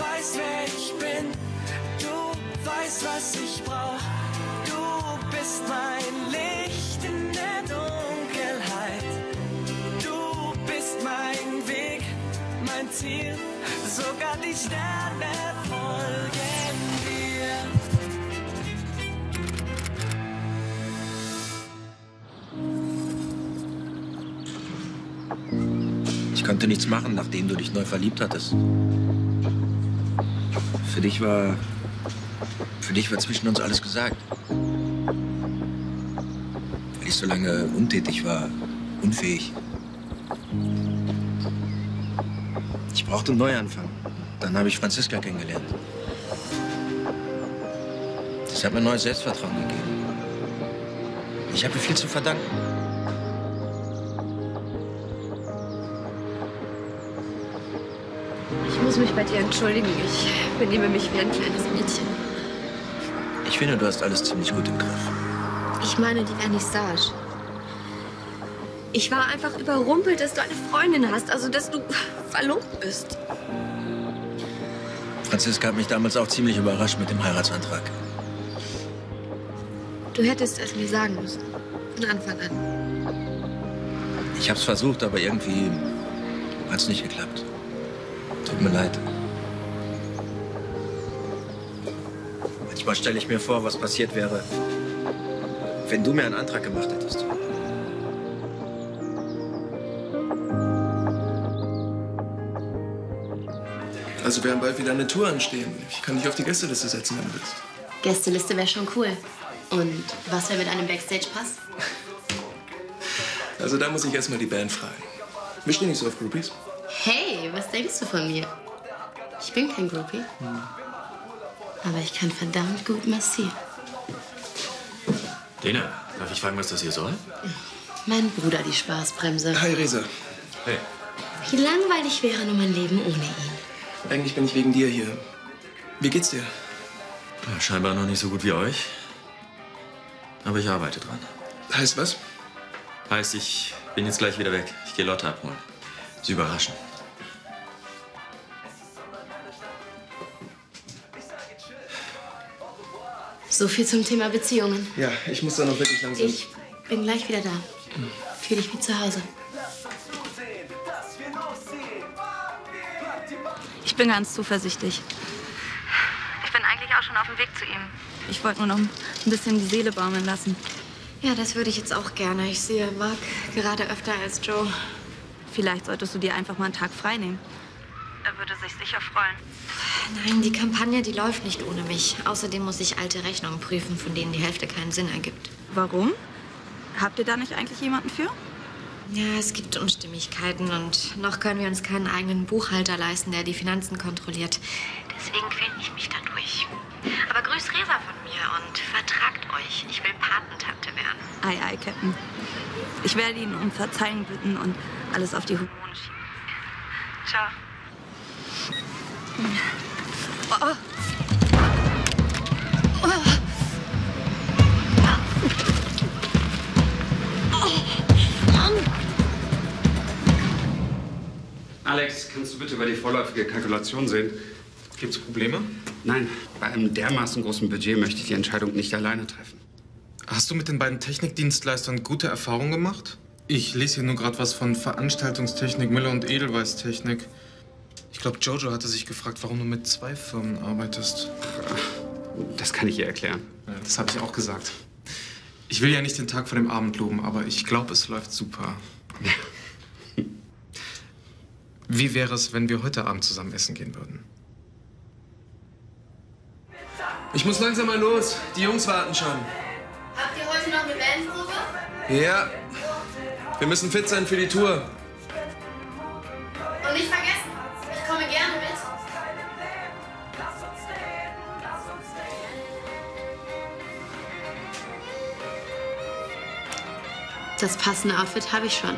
weißt, wer ich bin. Du weißt, was ich brauch. Du bist mein Licht in der Dunkelheit. Du bist mein Weg, mein Ziel. Sogar die Sterne folgen dir. Ich konnte nichts machen, nachdem du dich neu verliebt hattest. Für dich war. Für dich war zwischen uns alles gesagt. Weil ich so lange untätig war, unfähig. Ich brauchte einen Neuanfang. Dann habe ich Franziska kennengelernt. Das hat mir neues Selbstvertrauen gegeben. Ich habe ihr viel zu verdanken. Muss mich bei dir entschuldigen. Ich benehme mich wie ein kleines Mädchen. Ich finde, du hast alles ziemlich gut im Griff. Ich meine die Vernissage. Ich war einfach überrumpelt, dass du eine Freundin hast, also dass du verlobt bist. Franziska hat mich damals auch ziemlich überrascht mit dem Heiratsantrag. Du hättest es mir sagen müssen. Von Anfang an. Ich hab's versucht, aber irgendwie hat's nicht geklappt. Tut mir leid. Manchmal stelle ich mir vor, was passiert wäre, wenn du mir einen Antrag gemacht hättest. Also werden bald wieder eine Tour anstehen. Ich kann dich auf die Gästeliste setzen, wenn du willst. Gästeliste wäre schon cool. Und was wäre mit einem Backstage-Pass? Also da muss ich erstmal die Band fragen. Wir stehen nicht so auf Groupies. Hey, was denkst du von mir? Ich bin kein Groupie. Aber ich kann verdammt gut massieren. Lena, darf ich fragen, was das hier soll? Mein Bruder, die Spaßbremse. Hi, Resa. Hey. Wie langweilig wäre nur mein Leben ohne ihn. Eigentlich bin ich wegen dir hier. Wie geht's dir? Ja, scheinbar noch nicht so gut wie euch. Aber ich arbeite dran. Heißt was? Heißt, ich bin jetzt gleich wieder weg. Ich gehe Lotte abholen. Sie überraschen. So viel zum Thema Beziehungen. Ja, ich muss dann noch wirklich langsam. Ich bin gleich wieder da. Fühl dich wie zu Hause. Ich bin ganz zuversichtlich. Ich bin eigentlich auch schon auf dem Weg zu ihm. Ich wollte nur noch ein bisschen die Seele baumeln lassen. Ja, das würde ich jetzt auch gerne. Ich sehe Mark gerade öfter als Joe. Vielleicht solltest du dir einfach mal einen Tag frei nehmen. Er würde sich sicher freuen. Nein, die Kampagne, die läuft nicht ohne mich. Außerdem muss ich alte Rechnungen prüfen, von denen die Hälfte keinen Sinn ergibt. Warum? Habt ihr da nicht eigentlich jemanden für? Ja, es gibt Unstimmigkeiten und noch können wir uns keinen eigenen Buchhalter leisten, der die Finanzen kontrolliert. Deswegen quäle ich mich da durch. Aber grüßt Resa von mir und vertragt euch. Ich will Patentante werden. Ei, ei, Captain. Ich werde ihn um Verzeihung bitten und alles auf die Hormone schieben. Ciao. Alex, kannst du bitte über die vorläufige Kalkulation sehen? Gibt's Probleme? Nein, bei einem dermaßen großen Budget möchte ich die Entscheidung nicht alleine treffen. Hast du mit den beiden Technikdienstleistern gute Erfahrungen gemacht? Ich lese hier nur gerade was von Veranstaltungstechnik, Müller und Edelweiß-Technik. Ich glaube, Jojo hatte sich gefragt, warum du mit zwei Firmen arbeitest. Das kann ich ihr erklären. Ja, das habe ich auch gesagt. Ich will ja nicht den Tag vor dem Abend loben, aber ich glaube, es läuft super. Wie wäre es, wenn wir heute Abend zusammen essen gehen würden? Ich muss langsam mal los. Die Jungs warten schon. Habt ihr heute noch eine Bandprobe? Ja. Wir müssen fit sein für die Tour. Das passende Outfit habe ich schon.